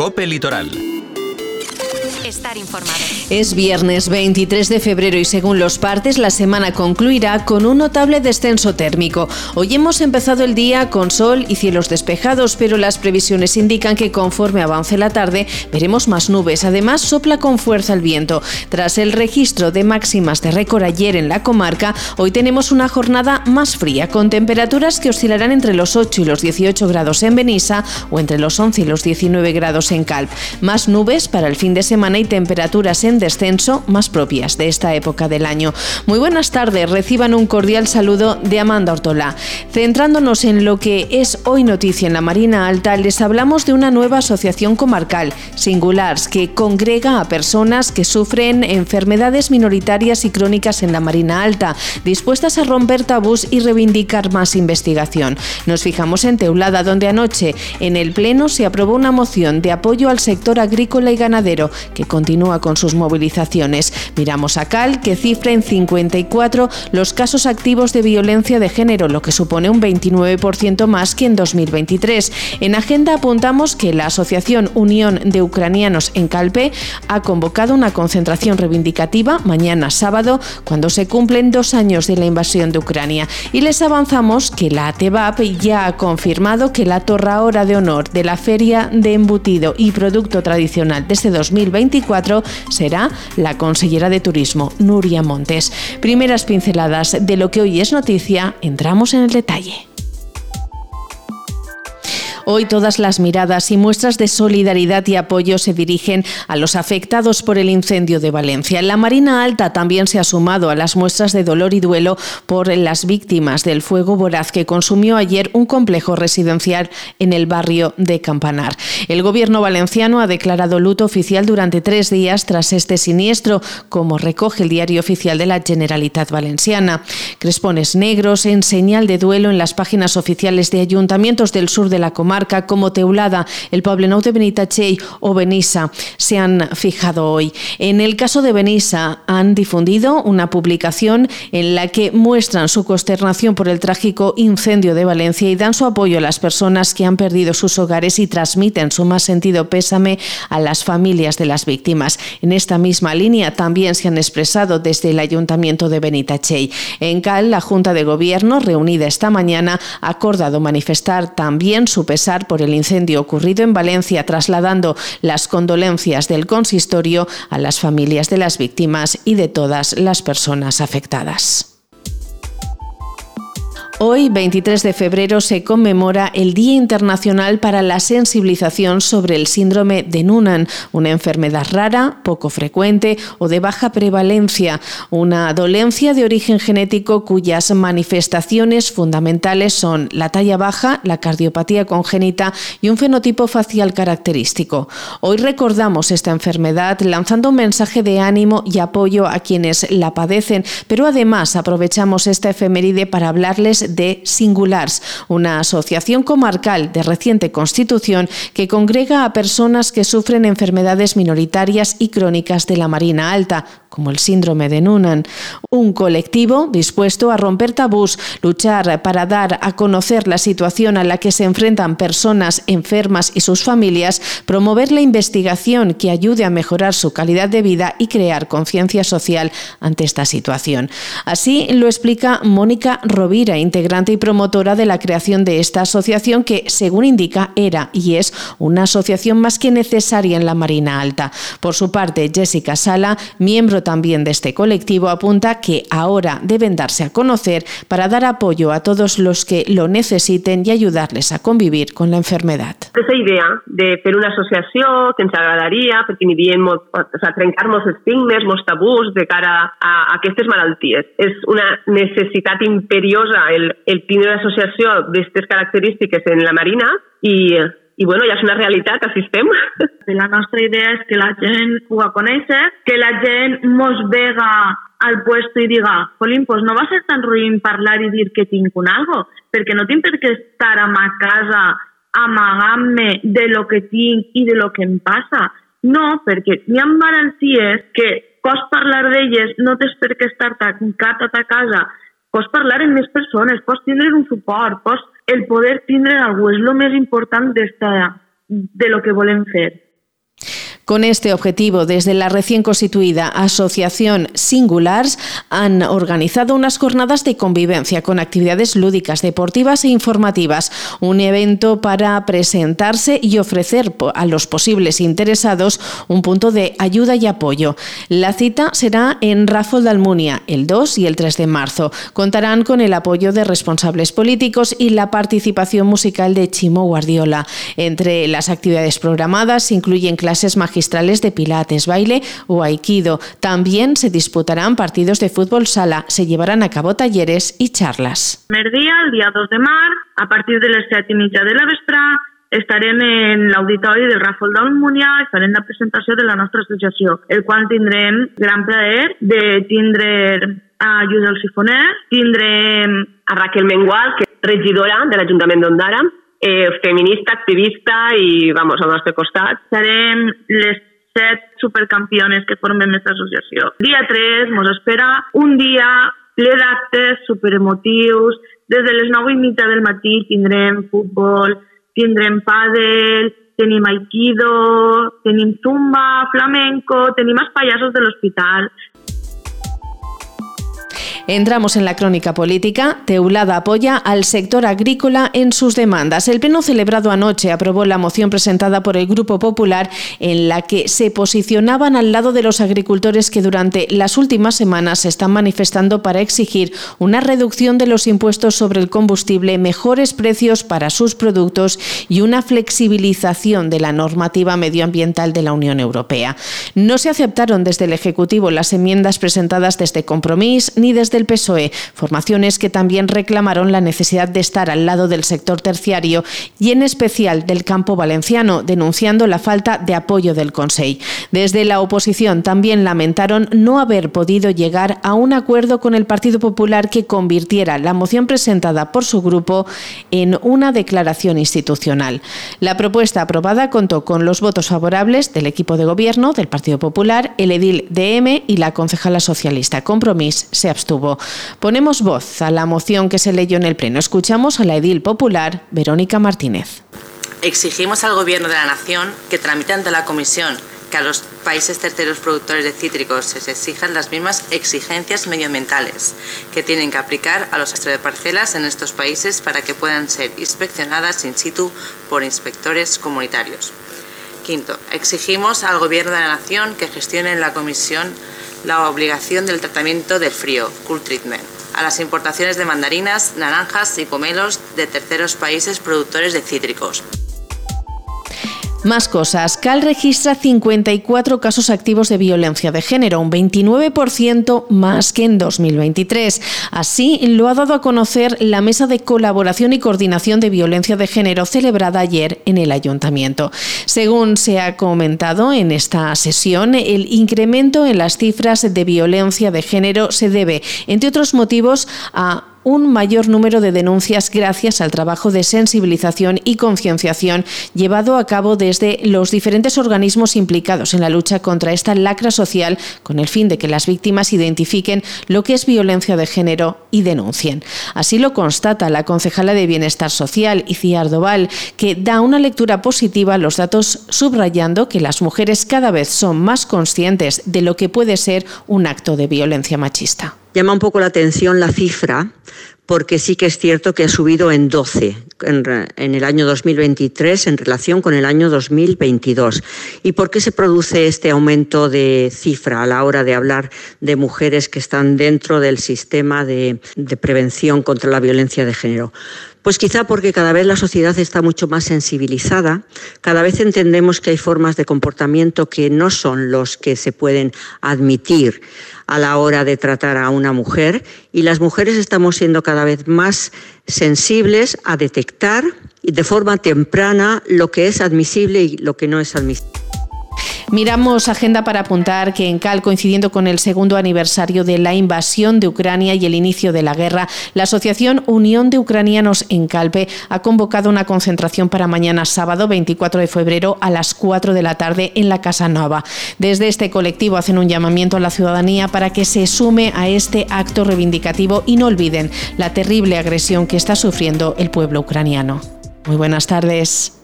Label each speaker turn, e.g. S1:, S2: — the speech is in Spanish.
S1: Cope Litoral
S2: estar informado.
S3: Es viernes 23 de febrero y según los partes la semana concluirá con un notable descenso térmico. Hoy hemos empezado el día con sol y cielos despejados, pero las previsiones indican que conforme avance la tarde veremos más nubes. Además sopla con fuerza el viento. Tras el registro de máximas de récord ayer en la comarca, hoy tenemos una jornada más fría con temperaturas que oscilarán entre los 8 y los 18 grados en Benissa o entre los 11 y los 19 grados en Calp. Más nubes para el fin de semana y temperaturas en descenso más propias de esta época del año. Muy buenas tardes, reciban un cordial saludo de Amanda Ortola. Centrándonos en lo que es hoy noticia en la Marina Alta, les hablamos de una nueva asociación comarcal, Singulars, que congrega a personas que sufren enfermedades minoritarias y crónicas en la Marina Alta, dispuestas a romper tabús y reivindicar más investigación. Nos fijamos en Teulada, donde anoche en el Pleno se aprobó una moción de apoyo al sector agrícola y ganadero que continúa con sus movilizaciones. Miramos a Cal, que cifra en 54 los casos activos de violencia de género, lo que supone un 29% más que en 2023. En agenda apuntamos que la Asociación Unión de Ucranianos en Calpe ha convocado una concentración reivindicativa mañana sábado, cuando se cumplen dos años de la invasión de Ucrania. Y les avanzamos que la ATEVAP ya ha confirmado que la torra de honor de la Feria de Embutido y Producto Tradicional desde 2024 será la consellera de Turismo, Nuria Montes. Primeras pinceladas de lo que hoy es noticia, entramos en el detalle. Hoy todas las miradas y muestras de solidaridad y apoyo se dirigen a los afectados por el incendio de Valencia. La Marina Alta también se ha sumado a las muestras de dolor y duelo por las víctimas del fuego voraz que consumió ayer un complejo residencial en el barrio de Campanar. El gobierno valenciano ha declarado luto oficial durante tres días tras este siniestro, como recoge el diario oficial de la Generalitat Valenciana. Crespones negros en señal de duelo en las páginas oficiales de ayuntamientos del sur de la comarca como Teulada, el Poblenou de Benitachell o Benissa se han fijado hoy. En el caso de Benissa han difundido una publicación en la que muestran su consternación por el trágico incendio de Valencia y dan su apoyo a las personas que han perdido sus hogares y transmiten su más sentido pésame a las familias de las víctimas. En esta misma línea también se han expresado desde el Ayuntamiento de Benitachell. En Cal, la Junta de Gobierno, reunida esta mañana, ha acordado manifestar también su pesar por el incendio ocurrido en Valencia, trasladando las condolencias del consistorio a las familias de las víctimas y de todas las personas afectadas. Hoy, 23 de febrero, se conmemora el Día Internacional para la Sensibilización sobre el Síndrome de Noonan, una enfermedad rara, poco frecuente o de baja prevalencia, una dolencia de origen genético cuyas manifestaciones fundamentales son la talla baja, la cardiopatía congénita y un fenotipo facial característico. Hoy recordamos esta enfermedad lanzando un mensaje de ánimo y apoyo a quienes la padecen, pero además aprovechamos esta efeméride para hablarles de Singulars, una asociación comarcal de reciente constitución que congrega a personas que sufren enfermedades minoritarias y crónicas de la Marina Alta, como el síndrome de Noonan. Un colectivo dispuesto a romper tabús, luchar para dar a conocer la situación a la que se enfrentan personas enfermas y sus familias, promover la investigación que ayude a mejorar su calidad de vida y crear conciencia social ante esta situación. Así lo explica Mónica Rovira, integrante y promotora de la creación de esta asociación que, según indica, era y es una asociación más que necesaria en la Marina Alta. Por su parte, Jessica Sala, miembro también de este colectivo, apunta que ahora deben darse a conocer para dar apoyo a todos los que lo necesiten y ayudarles a convivir con la enfermedad.
S4: Esa idea de fer una associació que ens agradaria, perquè diem molt, o sigui, trencar molts estigmes, molts tabús de cara a, a aquestes malalties. És una necessitat imperiosa el, el tindre una associació d'aquestes característiques en la Marina i i bueno, ja és una realitat, així estem.
S5: La nostra idea és que la gent ho conèixer, que la gent mos vega al puesto i diga, Jolín, pues no va ser tan ruïn parlar i dir que tinc un algo, perquè no tinc per què estar a ma casa amagant-me de lo que tinc i de lo que em passa. No, perquè hi ha malalties que pots parlar d'elles, no tens per què estar tancat a ta casa, pots parlar amb més persones, pots tindre un suport, pots el poder tindre algú és el més important de lo que volem fer.
S3: Con este objetivo, desde la recién constituida Asociación Singulars han organizado unas jornadas de convivencia con actividades lúdicas, deportivas e informativas, un evento para presentarse y ofrecer a los posibles interesados un punto de ayuda y apoyo. La cita será en Rafol Almunia el 2 y el 3 de marzo. Contarán con el apoyo de responsables políticos y la participación musical de Chimo Guardiola. Entre las actividades programadas incluyen clases magistrales de pilates, baile o aikido. También se disputarán partidos de fútbol sala, se llevarán a cabo talleres y charlas.
S5: El día, el día 2 de mar, a partir de las 7 y mitja de la vesprà, estarem en l'auditori del Ràfol d'Almúnia i farem la presentació de la nostra associació, el qual tindrem gran plaer de tindre a Lluís Sifoner, tindrem
S4: a Raquel Mengual, que és regidora de l'Ajuntament d'Ondara, eh, feminista, activista i, vamos, al nostre costat.
S5: Serem les set supercampiones que formem aquesta associació. Dia 3 mos espera un dia ple d'actes superemotius. Des de les 9 i mitja del matí tindrem futbol, tindrem pàdel, tenim aikido, tenim zumba, flamenco, tenim els pallassos de l'hospital,
S3: Entramos en la crónica política. Teulada apoya al sector agrícola en sus demandas. El pleno celebrado anoche aprobó la moción presentada por el Grupo Popular en la que se posicionaban al lado de los agricultores que durante las últimas semanas se están manifestando para exigir una reducción de los impuestos sobre el combustible, mejores precios para sus productos y una flexibilización de la normativa medioambiental de la Unión Europea. No se aceptaron desde el Ejecutivo las enmiendas presentadas desde Compromís ni desde del PSOE, formaciones que también reclamaron la necesidad de estar al lado del sector terciario y en especial del campo valenciano, denunciando la falta de apoyo del Consejo. Desde la oposición también lamentaron no haber podido llegar a un acuerdo con el Partido Popular que convirtiera la moción presentada por su grupo en una declaración institucional. La propuesta aprobada contó con los votos favorables del equipo de gobierno del Partido Popular, el edil DM y la concejala socialista. Compromís se abstuvo. Ponemos voz a la moción que se leyó en el Pleno. Escuchamos a la edil popular Verónica Martínez.
S1: Exigimos al Gobierno de la Nación que tramite ante la Comisión que a los países terceros productores de cítricos se exijan las mismas exigencias medioambientales que tienen que aplicar a los de parcelas en estos países para que puedan ser inspeccionadas in situ por inspectores comunitarios. Quinto, exigimos al Gobierno de la Nación que gestione en la Comisión la obligación del tratamiento del frío, cool treatment, a las importaciones de mandarinas, naranjas y pomelos de terceros países productores de cítricos.
S3: Más cosas. Cal registra 54 casos activos de violencia de género, un 29% más que en 2023. Así lo ha dado a conocer la Mesa de Colaboración y Coordinación de Violencia de Género celebrada ayer en el Ayuntamiento. Según se ha comentado en esta sesión, el incremento en las cifras de violencia de género se debe, entre otros motivos, a un mayor número de denuncias gracias al trabajo de sensibilización y concienciación llevado a cabo desde los diferentes organismos implicados en la lucha contra esta lacra social con el fin de que las víctimas identifiquen lo que es violencia de género y denuncien. Así lo constata la concejala de Bienestar Social, Iciar Doval, que da una lectura positiva a los datos subrayando que las mujeres cada vez son más conscientes de lo que puede ser un acto de violencia machista.
S6: Llama un poco la atención la cifra, porque sí que es cierto que ha subido en 12 en, el año 2023 en relación con el año 2022. ¿Y por qué se produce este aumento de cifra a la hora de hablar de mujeres que están dentro del sistema de, de prevención contra la violencia de género? Pues quizá porque cada vez la sociedad está mucho más sensibilizada, cada vez entendemos que hay formas de comportamiento que no son los que se pueden admitir a la hora de tratar a una mujer y las mujeres estamos siendo cada vez más sensibles a detectar de forma temprana lo que es admisible y lo que no es admisible.
S3: Miramos agenda para apuntar que en Cal, coincidiendo con el segundo aniversario de la invasión de Ucrania y el inicio de la guerra, la Asociación Unión de Ucranianos en Calpe ha convocado una concentración para mañana sábado 24 de febrero a las 4 de la tarde en la Casa Nova. Desde este colectivo hacen un llamamiento a la ciudadanía para que se sume a este acto reivindicativo y no olviden la terrible agresión que está sufriendo el pueblo ucraniano. Muy buenas tardes.